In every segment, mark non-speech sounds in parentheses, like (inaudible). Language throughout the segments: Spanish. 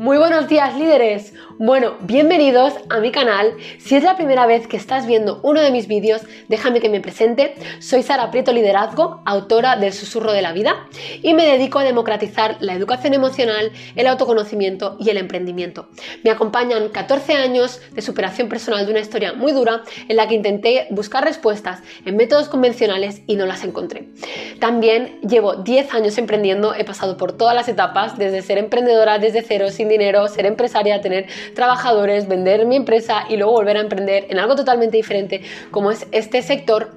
Muy buenos días líderes. Bueno, bienvenidos a mi canal. Si es la primera vez que estás viendo uno de mis vídeos, déjame que me presente. Soy Sara Prieto Liderazgo, autora del Susurro de la Vida y me dedico a democratizar la educación emocional, el autoconocimiento y el emprendimiento. Me acompañan 14 años de superación personal de una historia muy dura en la que intenté buscar respuestas en métodos convencionales y no las encontré. También llevo 10 años emprendiendo, he pasado por todas las etapas, desde ser emprendedora desde cero, sin dinero, ser empresaria, tener trabajadores, vender mi empresa y luego volver a emprender en algo totalmente diferente como es este sector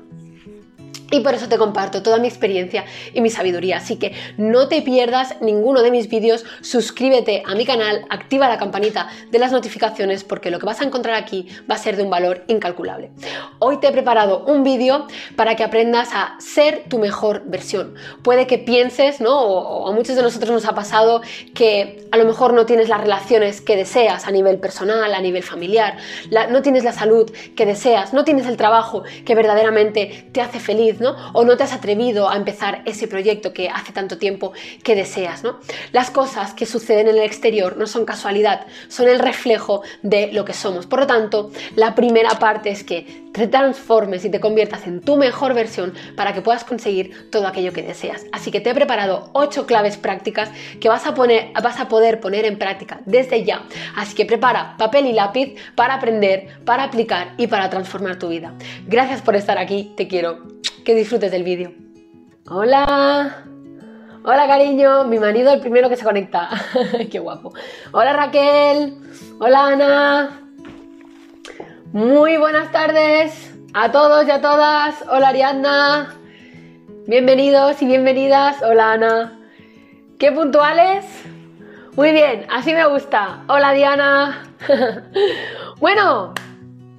y por eso te comparto toda mi experiencia y mi sabiduría. Así que no te pierdas ninguno de mis vídeos, suscríbete a mi canal, activa la campanita de las notificaciones porque lo que vas a encontrar aquí va a ser de un valor incalculable. Hoy te he preparado un vídeo para que aprendas a ser tu mejor versión. Puede que pienses, ¿no? O, a muchos de nosotros nos ha pasado que a lo mejor no tienes las relaciones que deseas a nivel personal, a nivel familiar, no tienes la salud que deseas, no tienes el trabajo que verdaderamente te hace feliz, o no te has atrevido a empezar ese proyecto que hace tanto tiempo que deseas. Las cosas que suceden en el exterior no son casualidad, son el reflejo de lo que somos. Por lo tanto, la primera parte es que te transformes y te conviertas en tu mejor versión para que puedas conseguir todo aquello que deseas. Así que te he preparado 8 claves prácticas que vas a, poner, vas a poder poner en práctica desde ya. Así que prepara papel y lápiz para aprender, para aplicar y para transformar tu vida. Gracias por estar aquí, te quiero disfrutes del vídeo. Hola. Hola cariño, mi marido el primero que se conecta. (laughs) Qué guapo. Hola Raquel. Hola Ana. Muy buenas tardes a todos y a todas. Hola Ariadna. Bienvenidos y bienvenidas. Hola Ana. ¿Qué puntuales? Muy bien, así me gusta. Hola Diana. (laughs) bueno,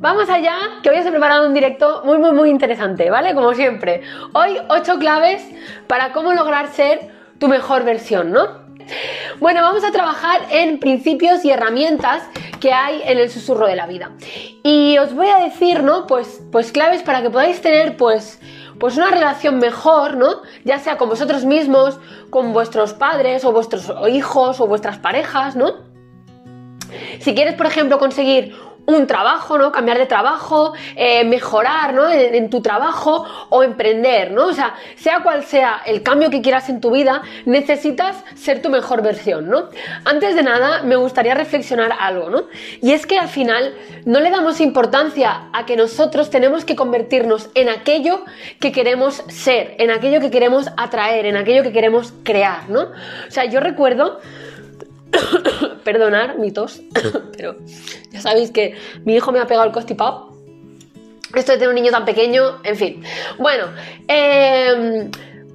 Vamos allá, que hoy os he preparado un directo muy, muy, muy interesante, ¿vale? Como siempre. Hoy, 8 claves para cómo lograr ser tu mejor versión, ¿no? Bueno, vamos a trabajar en principios y herramientas que hay en el susurro de la vida. Y os voy a decir, ¿no? Pues, pues claves para que podáis tener, pues, pues una relación mejor, ¿no? Ya sea con vosotros mismos, con vuestros padres o vuestros hijos o vuestras parejas, ¿no? Si quieres, por ejemplo, conseguir un trabajo, ¿no? Cambiar de trabajo, eh, mejorar, ¿no? En, tu trabajo o emprender, ¿no? O sea, sea cual sea el cambio que quieras en tu vida, necesitas ser tu mejor versión, ¿no? Antes de nada, me gustaría reflexionar algo, ¿no? Y es que al final no le damos importancia a que nosotros tenemos que convertirnos en aquello que queremos ser, en aquello que queremos atraer, en aquello que queremos crear, ¿no? O sea, yo recuerdo perdonar mi tos, (laughs) pero ya sabéis que mi hijo me ha pegado el constipado. Esto de tener un niño tan pequeño, en fin. Bueno, em,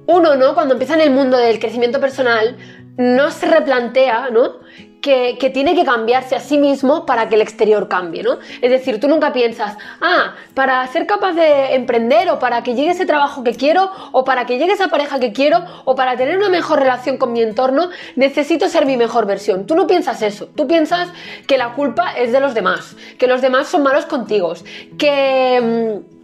uno, ¿no? Cuando empieza en el mundo del crecimiento personal, no se replantea, ¿no? Que, tiene que cambiarse a sí mismo para que el exterior cambie, ¿no? Es decir, tú nunca piensas, ah, para ser capaz de emprender o para que llegue ese trabajo que quiero o para que llegue esa pareja que quiero o para tener una mejor relación con mi entorno, necesito ser mi mejor versión. Tú no piensas eso, tú piensas que la culpa es de los demás, que los demás son malos contigo, que...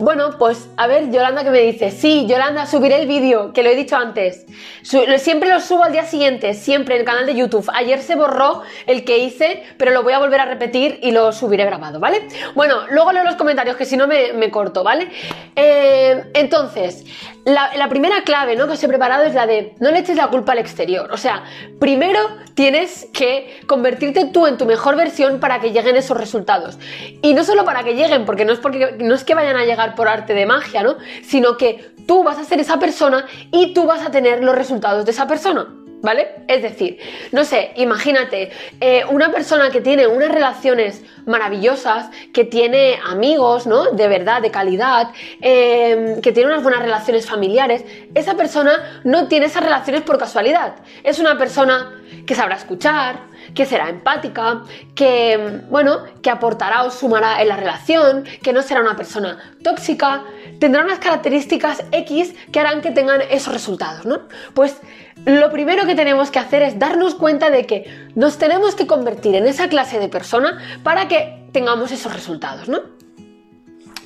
Bueno, pues a ver, Yolanda que me dice, sí, Yolanda, subiré el vídeo, que lo he dicho antes. siempre lo subo al día siguiente, siempre en el canal de YouTube. Ayer se borró el que hice, pero lo voy a volver a repetir y lo subiré grabado, ¿vale? Bueno, luego leo los comentarios, que si no me, corto, ¿vale? Eh, entonces, la, primera clave ¿no? que os he preparado es la de no le eches la culpa al exterior. O sea, primero tienes que convertirte tú en tu mejor versión para que lleguen esos resultados. Y no solo para que lleguen, porque no es, porque, no es que vayan a llegar por arte de magia, ¿no? Sino que tú vas a ser esa persona y tú vas a tener los resultados de esa persona. ¿Vale? Es decir, no sé, imagínate, eh, una persona que tiene unas relaciones maravillosas, que tiene amigos, ¿no? De verdad, de calidad, em, que tiene unas buenas relaciones familiares, esa persona no tiene esas relaciones por casualidad. Es una persona que sabrá escuchar, que será empática, que, bueno, que aportará o sumará en la relación, que no será una persona tóxica, tendrá unas características X que harán que tengan esos resultados, ¿no? Pues lo primero que tenemos que hacer es darnos cuenta de que nos tenemos que convertir en esa clase de persona para que tengamos esos resultados, ¿no?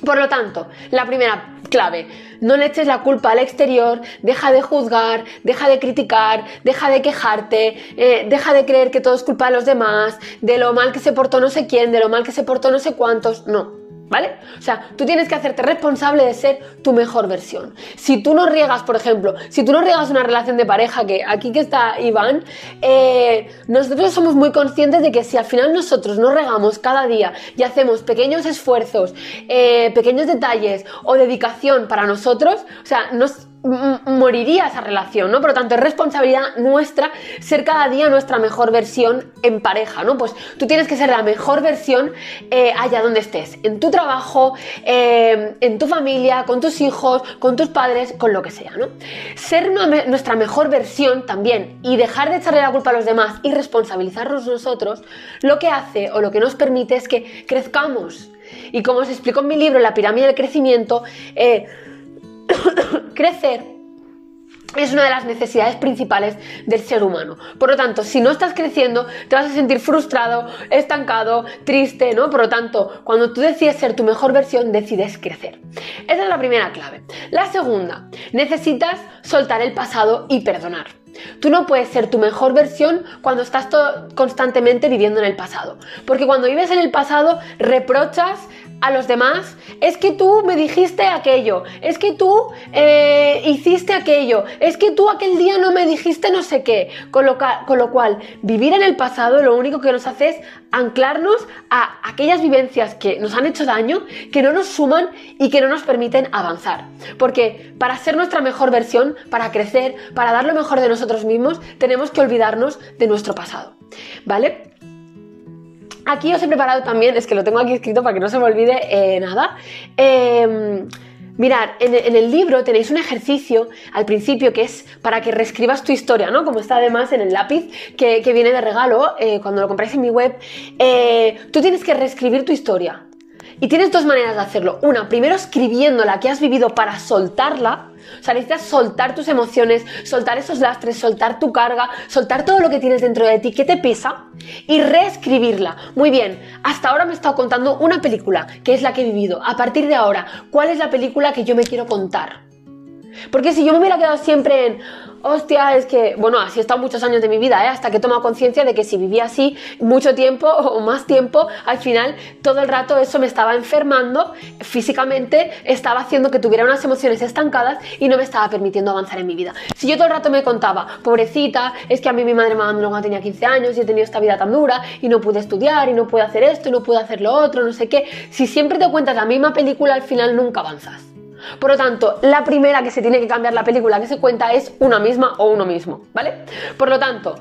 Por lo tanto, la primera clave. No le eches la culpa al exterior, deja de juzgar, deja de criticar, deja de quejarte, eh, deja de creer que todo es culpa de los demás, de lo mal que se portó no sé quién, de lo mal que se portó no sé cuántos. No. ¿Vale? O sea, tú tienes que hacerte responsable de ser tu mejor versión. Si tú no riegas, por ejemplo, si tú no riegas una relación de pareja, que aquí que está Iván, eh, nosotros somos muy conscientes de que si al final nosotros no regamos cada día y hacemos pequeños esfuerzos, eh, pequeños detalles o dedicación para nosotros, o sea, nos moriría esa relación, ¿no? Por lo tanto, es responsabilidad nuestra ser cada día nuestra mejor versión en pareja, ¿no? Pues tú tienes que ser la mejor versión eh, allá donde estés, en tu trabajo, eh, en tu familia, con tus hijos, con tus padres, con lo que sea, ¿no? Ser nuestra mejor versión también y dejar de echarle la culpa a los demás y responsabilizarnos nosotros, lo que hace o lo que nos permite es que crezcamos. Y como os explico en mi libro, La pirámide del crecimiento, eh, crecer es una de las necesidades principales del ser humano. Por lo tanto, si no estás creciendo, te vas a sentir frustrado, estancado, triste, ¿no? Por lo tanto, cuando tú decides ser tu mejor versión, decides crecer. Esa es la primera clave. La segunda, necesitas soltar el pasado y perdonar. Tú no puedes ser tu mejor versión cuando estás constantemente viviendo en el pasado. Porque cuando vives en el pasado, reprochas, a los demás, es que tú me dijiste aquello, es que tú eh, hiciste aquello, es que tú aquel día no me dijiste no sé qué. Con lo, con lo cual, vivir en el pasado lo único que nos hace es anclarnos a aquellas vivencias que nos han hecho daño, que no nos suman y que no nos permiten avanzar. Porque para ser nuestra mejor versión, para crecer, para dar lo mejor de nosotros mismos, tenemos que olvidarnos de nuestro pasado. ¿Vale? Aquí os he preparado también, es que lo tengo aquí escrito para que no se me olvide eh, nada. Eh, Mirad, en, el libro tenéis un ejercicio al principio que es para que reescribas tu historia, ¿no? Como está además en el lápiz que, viene de regalo eh, cuando lo compráis en mi web. Eh, tú tienes que reescribir tu historia. Y tienes dos maneras de hacerlo. Una, primero escribiendo la que has vivido para soltarla o sea, necesitas soltar tus emociones, soltar esos lastres, soltar tu carga, soltar todo lo que tienes dentro de ti que te pesa y reescribirla. Muy bien, hasta ahora me he estado contando una película, que es la que he vivido. A partir de ahora, ¿cuál es la película que yo me quiero contar? Porque si yo me hubiera quedado siempre en, hostia, es que, bueno, así he estado muchos años de mi vida, ¿eh? hasta que he tomado conciencia de que si vivía así mucho tiempo (laughs) o más tiempo, al final todo el rato eso me estaba enfermando físicamente, estaba haciendo que tuviera unas emociones estancadas y no me estaba permitiendo avanzar en mi vida. Si yo todo el rato me contaba, pobrecita, es que a mí mi madre me abandonó cuando tenía 15 años y he tenido esta vida tan dura y no pude estudiar y no pude hacer esto y no pude hacer lo otro, no sé qué, si siempre te cuentas la misma película, al final nunca avanzas. Por lo tanto, la primera que se tiene que cambiar la película que se cuenta es una misma o uno mismo, ¿vale? Por lo tanto,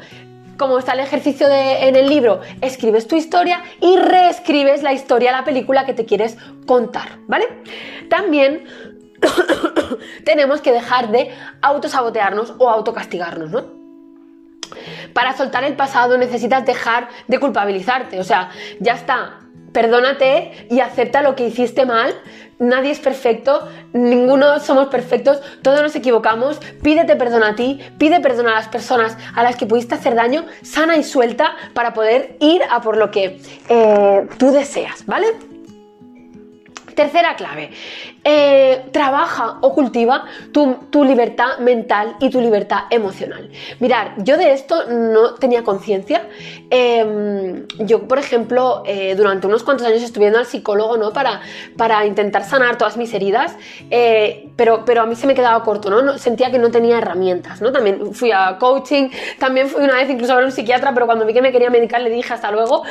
como está el ejercicio en el libro, escribes tu historia y reescribes la historia, la película que te quieres contar, ¿vale? También (coughs) tenemos que dejar de autosabotearnos o autocastigarnos, ¿no? Para soltar el pasado necesitas dejar de culpabilizarte, o sea, ya está, perdónate y acepta lo que hiciste mal. Nadie es perfecto, ninguno somos perfectos, todos nos equivocamos. Pídete perdón a ti, pide perdón a las personas a las que pudiste hacer daño, sana y suelta para poder ir a por lo que eh, tú deseas, ¿vale? Tercera clave, eh, trabaja o cultiva tu, libertad mental y tu libertad emocional. Mirar, yo de esto no tenía conciencia. Em, yo, por ejemplo, eh, durante unos cuantos años estuve yendo al psicólogo ¿no? para, para intentar sanar todas mis heridas, eh, pero, pero a mí se me quedaba corto, ¿no? Sentía que no tenía herramientas, ¿no? También fui a coaching, también fui una vez incluso a ver un psiquiatra, pero cuando vi que me quería medicar le dije hasta luego.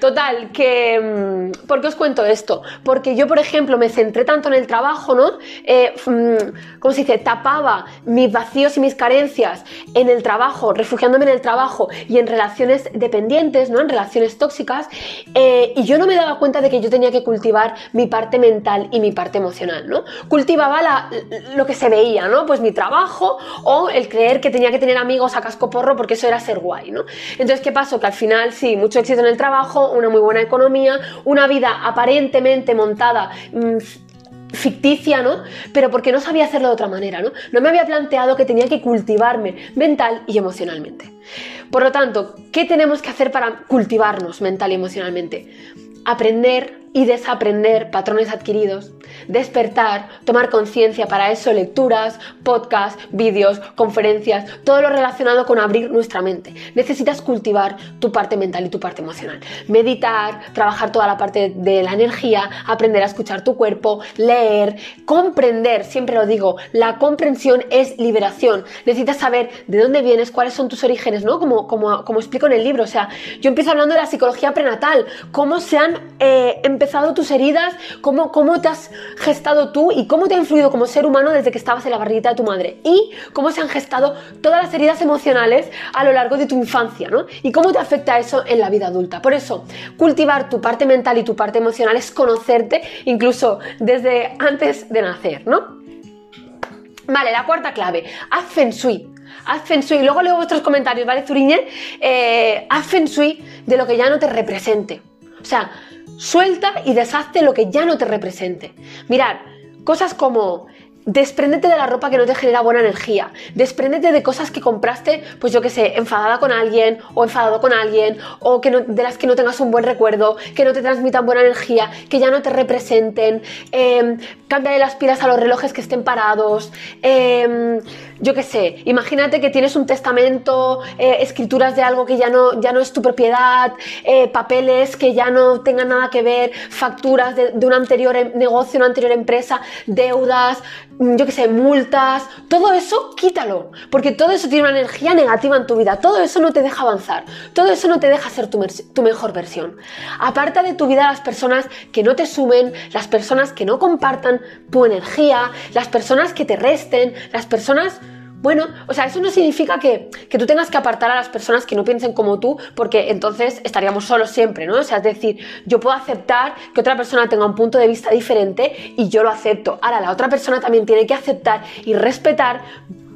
Total, que... Em, ¿Por qué os cuento esto? Porque yo, por ejemplo, me centré tanto en el trabajo, ¿no? Eh, mm, ¿Cómo se dice? Tapaba mis vacíos y mis carencias en el trabajo, refugiándome en el trabajo y en relaciones dependientes, ¿no? En relaciones tóxicas. Eh, y yo no me daba cuenta de que yo tenía que cultivar mi parte mental y mi parte emocional, ¿no? Cultivaba lo que se veía, ¿no? Pues mi trabajo o el creer que tenía que tener amigos a casco porro porque eso era ser guay, ¿no? Entonces, ¿qué pasó? Que al final, sí, mucho éxito en el trabajo, una muy buena economía, una vida aparentemente montada mm, ficticia, ¿no? Pero porque no sabía hacerlo de otra manera, ¿no? No me había planteado que tenía que cultivarme mental y emocionalmente. Por lo tanto, ¿qué tenemos que hacer para cultivarnos mental y emocionalmente? Aprender y desaprender patrones adquiridos, despertar, tomar conciencia, para eso lecturas, podcasts, vídeos, conferencias, todo lo relacionado con abrir nuestra mente. Necesitas cultivar tu parte mental y tu parte emocional. Meditar, trabajar toda la parte de la energía, aprender a escuchar tu cuerpo, leer, comprender, siempre lo digo, la comprensión es liberación. Necesitas saber de dónde vienes, cuáles son tus orígenes, ¿no? Como, como, como explico en el libro, o sea, yo empiezo hablando de la psicología prenatal, cómo se han eh, empezado tus heridas, cómo, cómo te has gestado tú y cómo te ha influido como ser humano desde que estabas en la barriguita de tu madre y cómo se han gestado todas las heridas emocionales a lo largo de tu infancia, ¿no? Y cómo te afecta eso en la vida adulta. Por eso, cultivar tu parte mental y tu parte emocional es conocerte incluso desde antes de nacer, ¿no? Vale, la cuarta clave, haz feng shui. Haz feng shui. Luego leo vuestros comentarios, ¿vale, Zuriñe? Eh, haz feng shui de lo que ya no te represente. O sea, suelta y deshazte lo que ya no te represente. Mirad, cosas como Despréndete de la ropa que no te genera buena energía. Despréndete de cosas que compraste, pues yo que sé, enfadada con alguien o enfadado con alguien o que de las que no tengas un buen recuerdo, que no te transmitan buena energía, que ya no te representen. Eh, cambia de las pilas a los relojes que estén parados. Em, yo qué sé, imagínate que tienes un testamento, eh, escrituras de algo que ya no, ya no es tu propiedad, eh, papeles que ya no tengan nada que ver, facturas de, un anterior em, negocio, una anterior empresa, deudas, Mm, yo qué sé, multas, todo eso quítalo, porque todo eso tiene una energía negativa en tu vida, todo eso no te deja avanzar, todo eso no te deja ser tu, tu mejor versión. Aparta de tu vida las personas que no te sumen, las personas que no compartan tu energía, las personas que te resten, las personas bueno, o sea, eso no significa que, tú tengas que apartar a las personas que no piensen como tú, porque entonces estaríamos solos siempre, ¿no? O sea, es decir, yo puedo aceptar que otra persona tenga un punto de vista diferente y yo lo acepto. Ahora, la otra persona también tiene que aceptar y respetar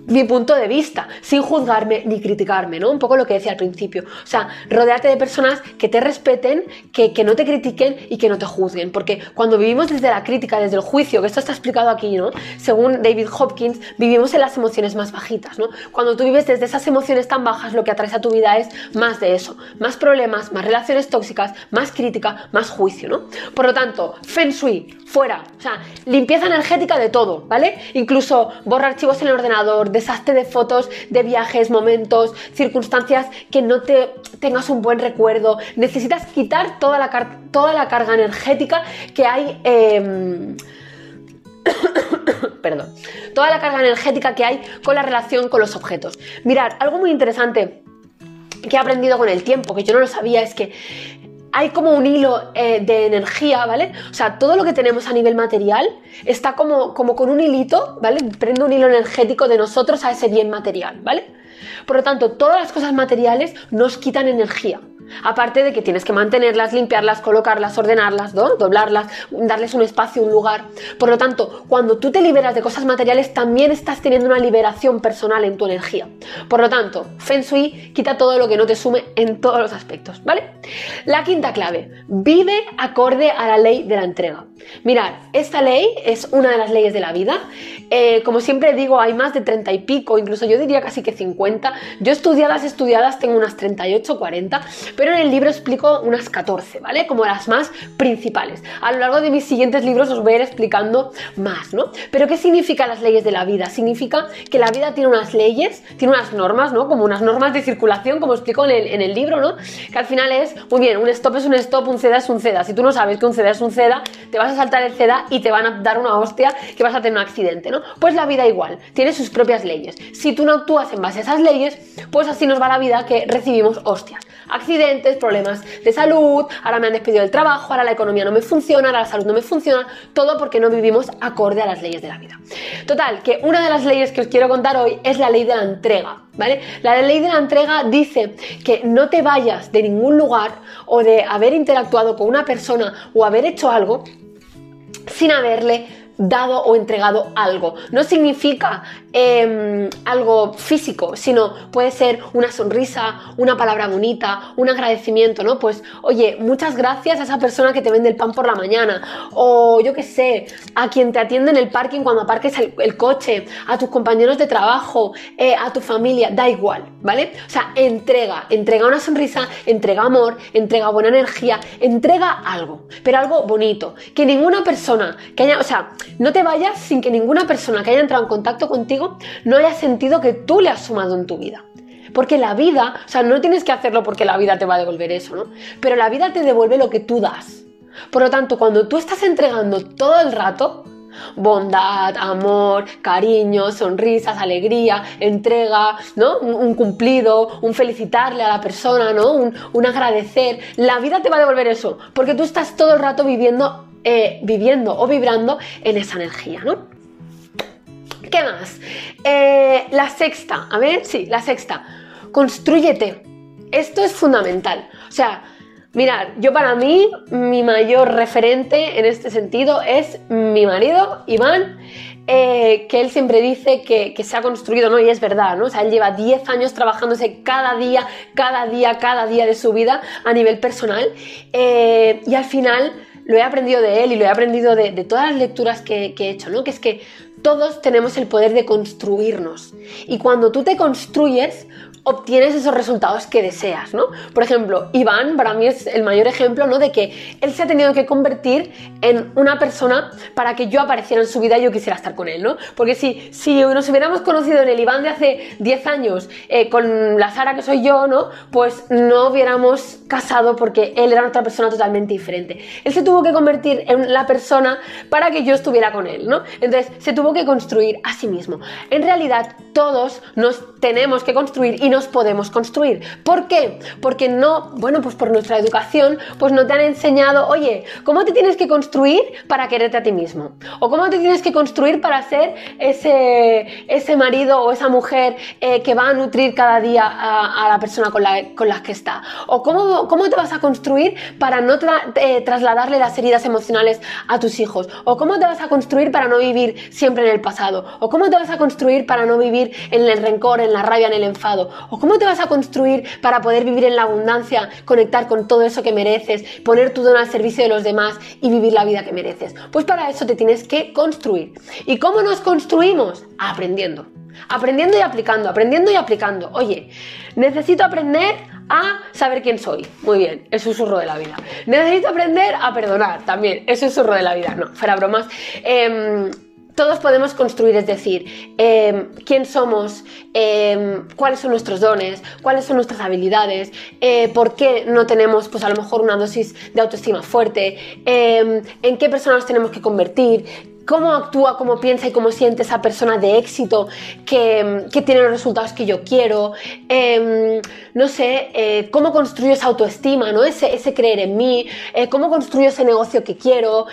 mi punto de vista, sin juzgarme ni criticarme, ¿no? Un poco lo que decía al principio. O sea, rodeate de personas que te respeten, que, que, no te critiquen y que no te juzguen. Porque cuando vivimos desde la crítica, desde el juicio, que esto está explicado aquí, ¿no? Según David Hopkins, vivimos en las emociones más bajitas, ¿no? Cuando tú vives desde esas emociones tan bajas, lo que atraes a tu vida es más de eso. Más problemas, más relaciones tóxicas, más crítica, más juicio, ¿no? Por lo tanto, Feng Shui, fuera. O sea, limpieza energética de todo, ¿vale? Incluso borra archivos en el ordenador, deshazte de fotos de viajes, momentos, circunstancias que no te tengas un buen recuerdo. Necesitas quitar toda la, toda la carga energética que hay. Em, (coughs) perdón, toda la carga energética que hay con la relación con los objetos. Mirad, algo muy interesante que he aprendido con el tiempo, que yo no lo sabía, es que hay como un hilo eh, de energía, ¿vale? O sea, todo lo que tenemos a nivel material está como, como con un hilito, ¿vale? Prende un hilo energético de nosotros a ese bien material, ¿vale? Por lo tanto, todas las cosas materiales nos quitan energía. Aparte de que tienes que mantenerlas, limpiarlas, colocarlas, ordenarlas, doblarlas, darles un espacio, un lugar. Por lo tanto, cuando tú te liberas de cosas materiales, también estás teniendo una liberación personal en tu energía. Por lo tanto, Feng Shui quita todo lo que no te sume en todos los aspectos, ¿vale? La quinta clave, vive acorde a la ley de la entrega. Mirad, esta ley es una de las leyes de la vida. Eh, como siempre digo, hay más de 30 y pico, incluso yo diría casi que 50. Yo estudiadas, estudiadas, tengo unas 38, 40 pero en el libro explico unas 14, ¿vale? Como las más principales. A lo largo de mis siguientes libros os voy a ir explicando más, ¿no? Pero ¿qué significan las leyes de la vida? Significa que la vida tiene unas leyes, tiene unas normas, ¿no? Como unas normas de circulación, como explico en el, en el libro, ¿no? Que al final es, muy bien, un stop es un stop, un ceda es un ceda. Si tú no sabes que un ceda es un ceda, te vas a saltar el ceda y te van a dar una hostia que vas a tener un accidente, ¿no? Pues la vida igual, tiene sus propias leyes. Si tú no actúas en base a esas leyes, pues así nos va la vida que recibimos hostias. Accidentes problemas de salud, ahora me han despedido del trabajo, ahora la economía no me funciona, ahora la salud no me funciona, todo porque no vivimos acorde a las leyes de la vida. Total, que una de las leyes que os quiero contar hoy es la ley de la entrega, ¿vale? La ley de la entrega dice que no te vayas de ningún lugar o de haber interactuado con una persona o haber hecho algo sin haberle dado o entregado algo. No significa em, algo físico, sino puede ser una sonrisa, una palabra bonita, un agradecimiento, ¿no? Pues, oye, muchas gracias a esa persona que te vende el pan por la mañana, o yo qué sé, a quien te atiende en el parking cuando aparques el, coche, a tus compañeros de trabajo, eh, a tu familia, da igual, ¿vale? O sea, entrega, entrega una sonrisa, entrega amor, entrega buena energía, entrega algo, pero algo bonito, que ninguna persona que haya, o sea, no te vayas sin que ninguna persona que haya entrado en contacto contigo no haya sentido que tú le has sumado en tu vida. Porque la vida, o sea, no tienes que hacerlo porque la vida te va a devolver eso, ¿no? Pero la vida te devuelve lo que tú das. Por lo tanto, cuando tú estás entregando todo el rato, bondad, amor, cariño, sonrisas, alegría, entrega, ¿no? Un, cumplido, un felicitarle a la persona, ¿no? Un, agradecer. La vida te va a devolver eso, porque tú estás todo el rato viviendo eh, viviendo o vibrando en esa energía, ¿no? ¿Qué más? Eh, la sexta, a ver, sí, la sexta. Construyete. Esto es fundamental. O sea, mirad, yo para mí, mi mayor referente en este sentido es mi marido, Iván. Eh, que él siempre dice que, se ha construido, ¿no? Y es verdad, ¿no? O sea, él lleva 10 años trabajándose cada día, cada día, cada día de su vida a nivel personal. y al final lo he aprendido de él y lo he aprendido de, todas las lecturas que, que he hecho, ¿no? Que es que todos tenemos el poder de construirnos. Y cuando tú te construyes, obtienes esos resultados que deseas, ¿no? Por ejemplo, Iván para mí es el mayor ejemplo, ¿no? De que él se ha tenido que convertir en una persona para que yo apareciera en su vida y yo quisiera estar con él, ¿no? Porque si, si nos hubiéramos conocido en el Iván de hace 10 años eh, con la Sara que soy yo, ¿no? Pues no hubiéramos casado porque él era otra persona totalmente diferente. Él se tuvo que convertir en la persona para que yo estuviera con él, ¿no? Entonces se tuvo que construir a sí mismo. En realidad todos nos tenemos que construir y nos podemos construir. ¿Por qué? Porque no, bueno, pues por nuestra educación, pues no te han enseñado, oye, ¿cómo te tienes que construir para quererte a ti mismo? ¿O cómo te tienes que construir para ser ese, ese marido o esa mujer eh, que va a nutrir cada día a, la persona con la, con la, que está? ¿O cómo, cómo te vas a construir para no eh, trasladarle las heridas emocionales a tus hijos? ¿O cómo te vas a construir para no vivir siempre en el pasado? ¿O cómo te vas a construir para no vivir en el rencor, en la rabia, en el enfado? ¿O cómo te vas a construir para poder vivir en la abundancia, conectar con todo eso que mereces, poner tu don al servicio de los demás y vivir la vida que mereces? Pues para eso te tienes que construir. ¿Y cómo nos construimos? Aprendiendo. Aprendiendo y aplicando, aprendiendo y aplicando. Oye, necesito aprender a saber quién soy. Muy bien, el susurro de la vida. Necesito aprender a perdonar también, el susurro de la vida. No, fuera bromas. Em, todos podemos construir, es decir, em, quién somos, em, cuáles son nuestros dones, cuáles son nuestras habilidades, eh, por qué no tenemos, pues a lo mejor una dosis de autoestima fuerte, em, en qué personas tenemos que convertir, cómo actúa, cómo piensa y cómo siente esa persona de éxito que, tiene los resultados que yo quiero, no sé, eh, cómo construyo esa autoestima, ¿no? ese, ese creer en mí, eh, cómo construyo ese negocio que quiero,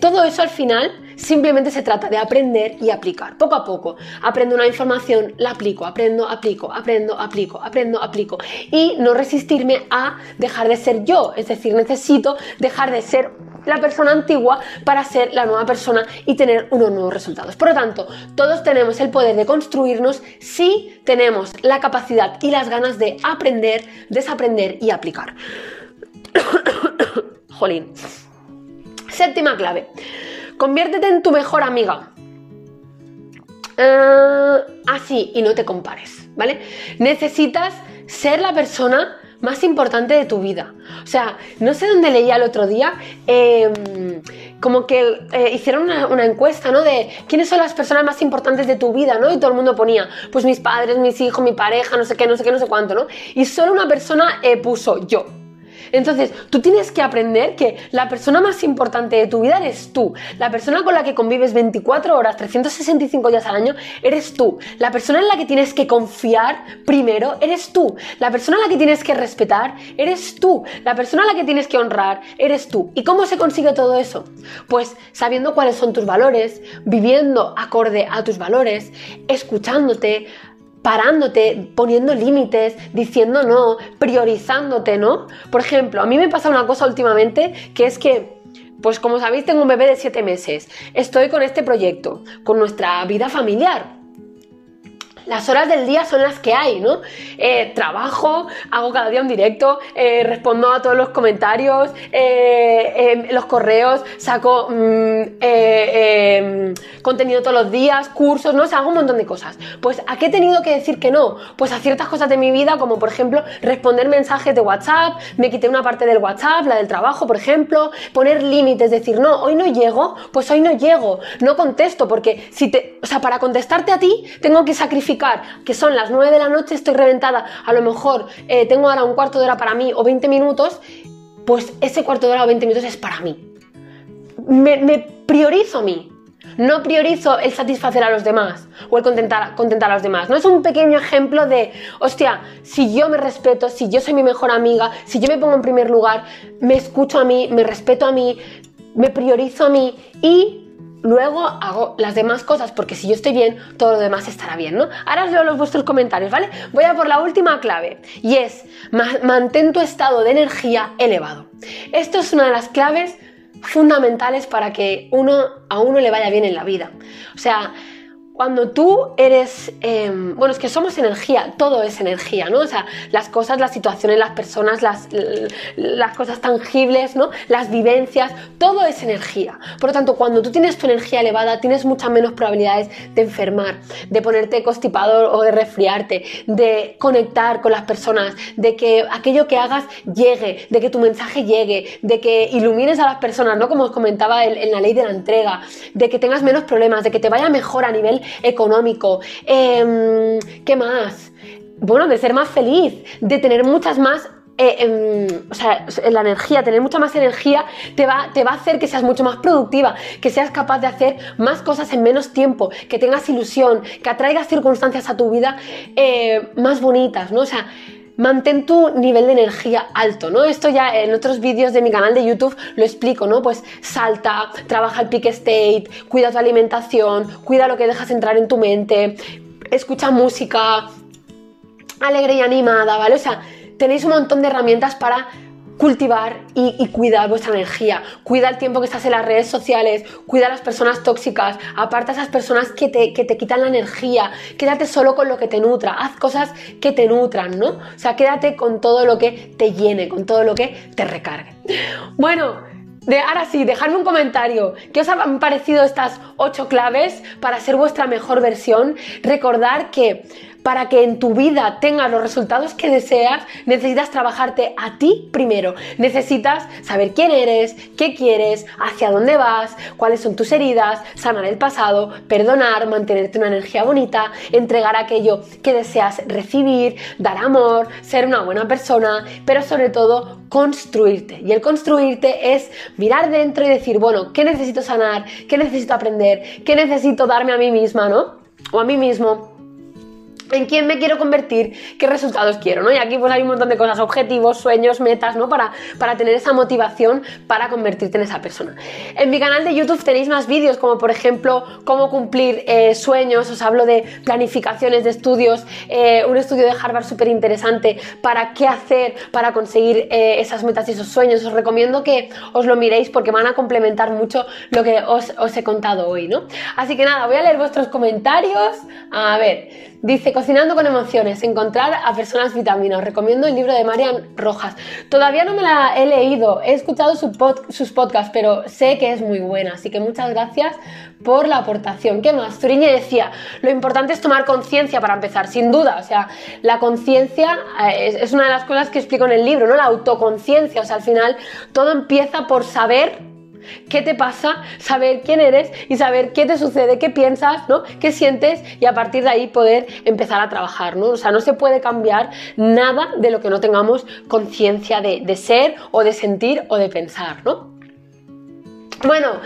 todo eso al final Simplemente se trata de aprender y aplicar, poco a poco. Aprendo una información, la aplico, aprendo, aplico, aprendo, aplico, aprendo, aplico. Y no resistirme a dejar de ser yo, es decir, necesito dejar de ser la persona antigua para ser la nueva persona y tener unos nuevos resultados. Por lo tanto, todos tenemos el poder de construirnos si tenemos la capacidad y las ganas de aprender, desaprender y aplicar. (coughs) Jolín. Séptima clave. Conviértete en tu mejor amiga. Eh, así y no te compares, ¿vale? Necesitas ser la persona más importante de tu vida. O sea, no sé dónde leía el otro día, em, como que eh, hicieron una, encuesta, ¿no? De quiénes son las personas más importantes de tu vida, ¿no? Y todo el mundo ponía, pues mis padres, mis hijos, mi pareja, no sé qué, no sé qué, no sé cuánto, ¿no? Y solo una persona eh, puso yo. Entonces, tú tienes que aprender que la persona más importante de tu vida eres tú. La persona con la que convives 24 horas, 365 días al año, eres tú. La persona en la que tienes que confiar primero, eres tú. La persona en la que tienes que respetar, eres tú. La persona a la que tienes que honrar, eres tú. ¿Y cómo se consigue todo eso? Pues sabiendo cuáles son tus valores, viviendo acorde a tus valores, escuchándote, parándote, poniendo límites, diciendo no, priorizándote, ¿no? Por ejemplo, a mí me pasa una cosa últimamente que es que pues como sabéis tengo un bebé de 7 meses, estoy con este proyecto, con nuestra vida familiar las horas del día son las que hay, ¿no? Eh, trabajo, hago cada día un directo, eh, respondo a todos los comentarios, eh, em, los correos, saco mm, em, contenido todos los días, cursos, ¿no? O sea, hago un montón de cosas. Pues, ¿a qué he tenido que decir que no? Pues a ciertas cosas de mi vida, como por ejemplo responder mensajes de WhatsApp, me quité una parte del WhatsApp, la del trabajo, por ejemplo, poner límites, decir, no, hoy no llego, pues hoy no llego, no contesto, porque si te, o sea, para contestarte a ti, tengo que sacrificar que son las 9 de la noche, estoy reventada, a lo mejor eh, tengo ahora un cuarto de hora para mí o 20 minutos, pues ese cuarto de hora o 20 minutos es para mí. Me, priorizo a mí. No priorizo el satisfacer a los demás o el contentar, contentar a los demás. No es un pequeño ejemplo de, hostia, si yo me respeto, si yo soy mi mejor amiga, si yo me pongo en primer lugar, me escucho a mí, me respeto a mí, me priorizo a mí y luego hago las demás cosas porque si yo estoy bien, todo lo demás estará bien, ¿no? Ahora os leo los vuestros comentarios, ¿vale? Voy a por la última clave y es mantén tu estado de energía elevado. Esto es una de las claves fundamentales para que uno a uno le vaya bien en la vida. O sea, cuando tú eres, em, bueno, es que somos energía, todo es energía, ¿no? O sea, las cosas, las situaciones, las personas, las, las cosas tangibles, ¿no? Las vivencias, todo es energía. Por lo tanto, cuando tú tienes tu energía elevada, tienes muchas menos probabilidades de enfermar, de ponerte constipado o de resfriarte, de conectar con las personas, de que aquello que hagas llegue, de que tu mensaje llegue, de que ilumines a las personas, ¿no? Como os comentaba en la ley de la entrega, de que tengas menos problemas, de que te vaya mejor a nivel económico. Em, ¿Qué más? Bueno, de ser más feliz, de tener muchas más eh, em, o sea, la energía, tener mucha más energía te va, te va a hacer que seas mucho más productiva, que seas capaz de hacer más cosas en menos tiempo, que tengas ilusión, que atraigas circunstancias a tu vida eh, más bonitas, ¿no? O sea, mantén tu nivel de energía alto, ¿no? Esto ya en otros vídeos de mi canal de YouTube lo explico, ¿no? Pues salta, trabaja el peak state, cuida tu alimentación, cuida lo que dejas entrar en tu mente, escucha música alegre y animada, ¿vale? O sea, tenéis un montón de herramientas para cultivar y, cuidar vuestra energía. Cuida el tiempo que estás en las redes sociales, cuida a las personas tóxicas, aparta a esas personas que te, que te quitan la energía, quédate solo con lo que te nutra, haz cosas que te nutran, ¿no? O sea, quédate con todo lo que te llene, con todo lo que te recargue. Bueno, de, ahora sí, dejadme un comentario. ¿Qué os han parecido estas ocho claves para ser vuestra mejor versión? Recordar que para que en tu vida tengas los resultados que deseas, necesitas trabajarte a ti primero. Necesitas saber quién eres, qué quieres, hacia dónde vas, cuáles son tus heridas, sanar el pasado, perdonar, mantenerte una energía bonita, entregar aquello que deseas recibir, dar amor, ser una buena persona, pero sobre todo construirte. Y el construirte es mirar dentro y decir, bueno, ¿qué necesito sanar? ¿Qué necesito aprender? ¿Qué necesito darme a mí misma, ¿no? O a mí mismo en quién me quiero convertir, qué resultados quiero, ¿no? Y aquí pues hay un montón de cosas, objetivos, sueños, metas, ¿no? Para, para tener esa motivación para convertirte en esa persona. En mi canal de YouTube tenéis más vídeos, como por ejemplo, cómo cumplir eh, sueños, os hablo de planificaciones de estudios, eh, un estudio de Harvard súper interesante para qué hacer para conseguir eh, esas metas y esos sueños. Os recomiendo que os lo miréis porque van a complementar mucho lo que os, os he contado hoy, ¿no? Así que nada, voy a leer vuestros comentarios. A ver, dice Cocinando con emociones, encontrar a personas vitaminas. Recomiendo el libro de Marian Rojas. Todavía no me la he leído, he escuchado sus podcasts, pero sé que es muy buena, así que muchas gracias por la aportación. ¿Qué más? Zuriñe decía, lo importante es tomar conciencia para empezar, sin duda. O sea, la conciencia eh, es, es una de las cosas que explico en el libro, ¿no? La autoconciencia. O sea, al final todo empieza por saber qué te pasa, saber quién eres y saber qué te sucede, qué piensas, ¿no? qué sientes y a partir de ahí poder empezar a trabajar. ¿no? O sea, no se puede cambiar nada de lo que no tengamos conciencia de, ser o de sentir o de pensar. ¿no? Bueno,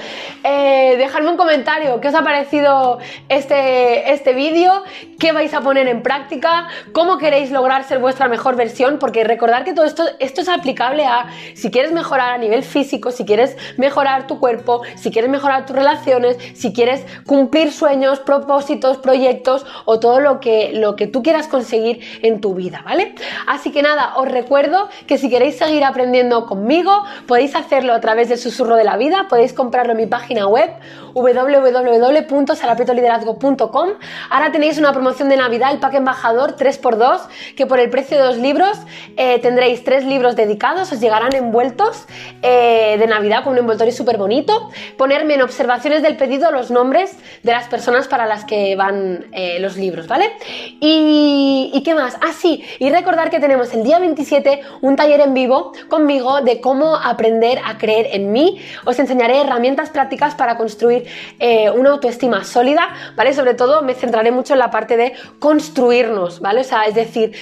eh, dejadme un comentario. Qué os ha parecido este, este vídeo, qué vais a poner en práctica, cómo queréis lograr ser vuestra mejor versión, porque recordad que todo esto, esto es aplicable a si quieres mejorar a nivel físico, si quieres mejorar tu cuerpo, si quieres mejorar tus relaciones, si quieres cumplir sueños, propósitos, proyectos o todo lo que, lo que tú quieras conseguir en tu vida, ¿vale? Así que nada, os recuerdo que si queréis seguir aprendiendo conmigo, podéis hacerlo a través del susurro de la vida, podéis comprarlo en mi página web www.sarapetoliderazgo.com. Ahora tenéis una promoción de Navidad, el pack embajador 3x2, que por el precio de dos libros eh, tendréis tres libros dedicados, os llegarán envueltos eh, de Navidad con un envoltorio súper bonito. Ponerme en observaciones del pedido los nombres de las personas para las que van eh, los libros, ¿vale? Y, ¿Y qué más? Ah, sí, y recordar que tenemos el día 27 un taller en vivo conmigo de cómo aprender a creer en mí. Os enseñaré herramientas prácticas para construir eh, una autoestima sólida, ¿vale? Sobre todo me centraré mucho en la parte de construirnos, ¿vale? O sea, es decir,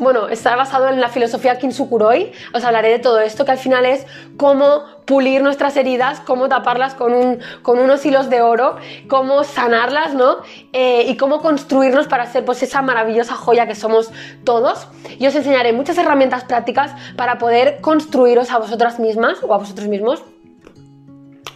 bueno, está basado en la filosofía Kinsukuroi, os hablaré de todo esto, que al final es cómo pulir nuestras heridas, cómo taparlas con, un, con unos hilos de oro, cómo sanarlas, ¿no? Eh, y cómo construirnos para ser pues esa maravillosa joya que somos todos. Y os enseñaré muchas herramientas prácticas para poder construiros a vosotras mismas o a vosotros mismos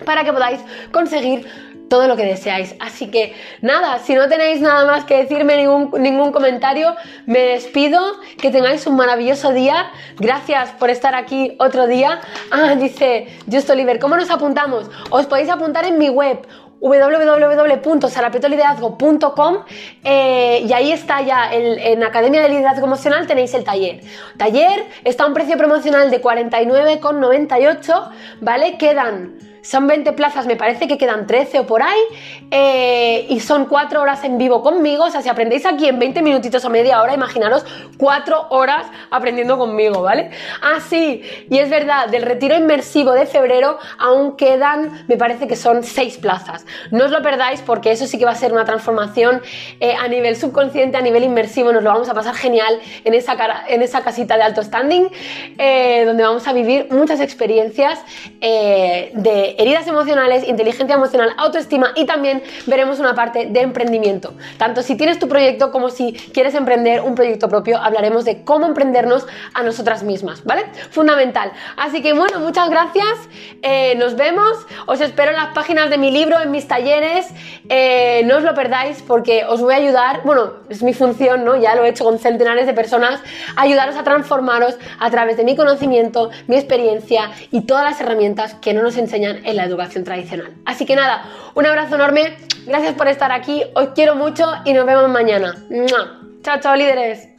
para que podáis conseguir todo lo que deseáis. Así que nada, si no tenéis nada más que decirme, ningún, ningún comentario, me despido, que tengáis un maravilloso día. Gracias por estar aquí otro día. Ah, dice Just Oliver, ¿cómo nos apuntamos? Os podéis apuntar en mi web www.sarapetoliderazgo.com eh, y ahí está ya, en Academia de Liderazgo Emocional tenéis el taller. Taller está a un precio promocional de 49,98, ¿vale? Quedan son 20 plazas, me parece que quedan 13 o por ahí. Eh, y son 4 horas en vivo conmigo. O sea, si aprendéis aquí en 20 minutitos o media hora, imaginaros 4 horas aprendiendo conmigo, ¿vale? Ah, sí, y es verdad, del retiro inmersivo de febrero aún quedan, me parece que son 6 plazas. No os lo perdáis porque eso sí que va a ser una transformación eh, a nivel subconsciente, a nivel inmersivo. Nos lo vamos a pasar genial en esa, en esa casita de alto standing, eh, donde vamos a vivir muchas experiencias de heridas emocionales, inteligencia emocional, autoestima y también veremos una parte de emprendimiento. Tanto si tienes tu proyecto como si quieres emprender un proyecto propio, hablaremos de cómo emprendernos a nosotras mismas, ¿vale? Fundamental. Así que bueno, muchas gracias, eh, nos vemos, os espero en las páginas de mi libro, en mis talleres, eh, no os lo perdáis porque os voy a ayudar, bueno, es mi función, ¿no? Ya lo he hecho con centenares de personas, ayudaros a transformaros a través de mi conocimiento, mi experiencia y todas las herramientas que no nos enseñan en la educación tradicional. Así que nada, un abrazo enorme, gracias por estar aquí, os quiero mucho y nos vemos mañana. Chao, chao líderes.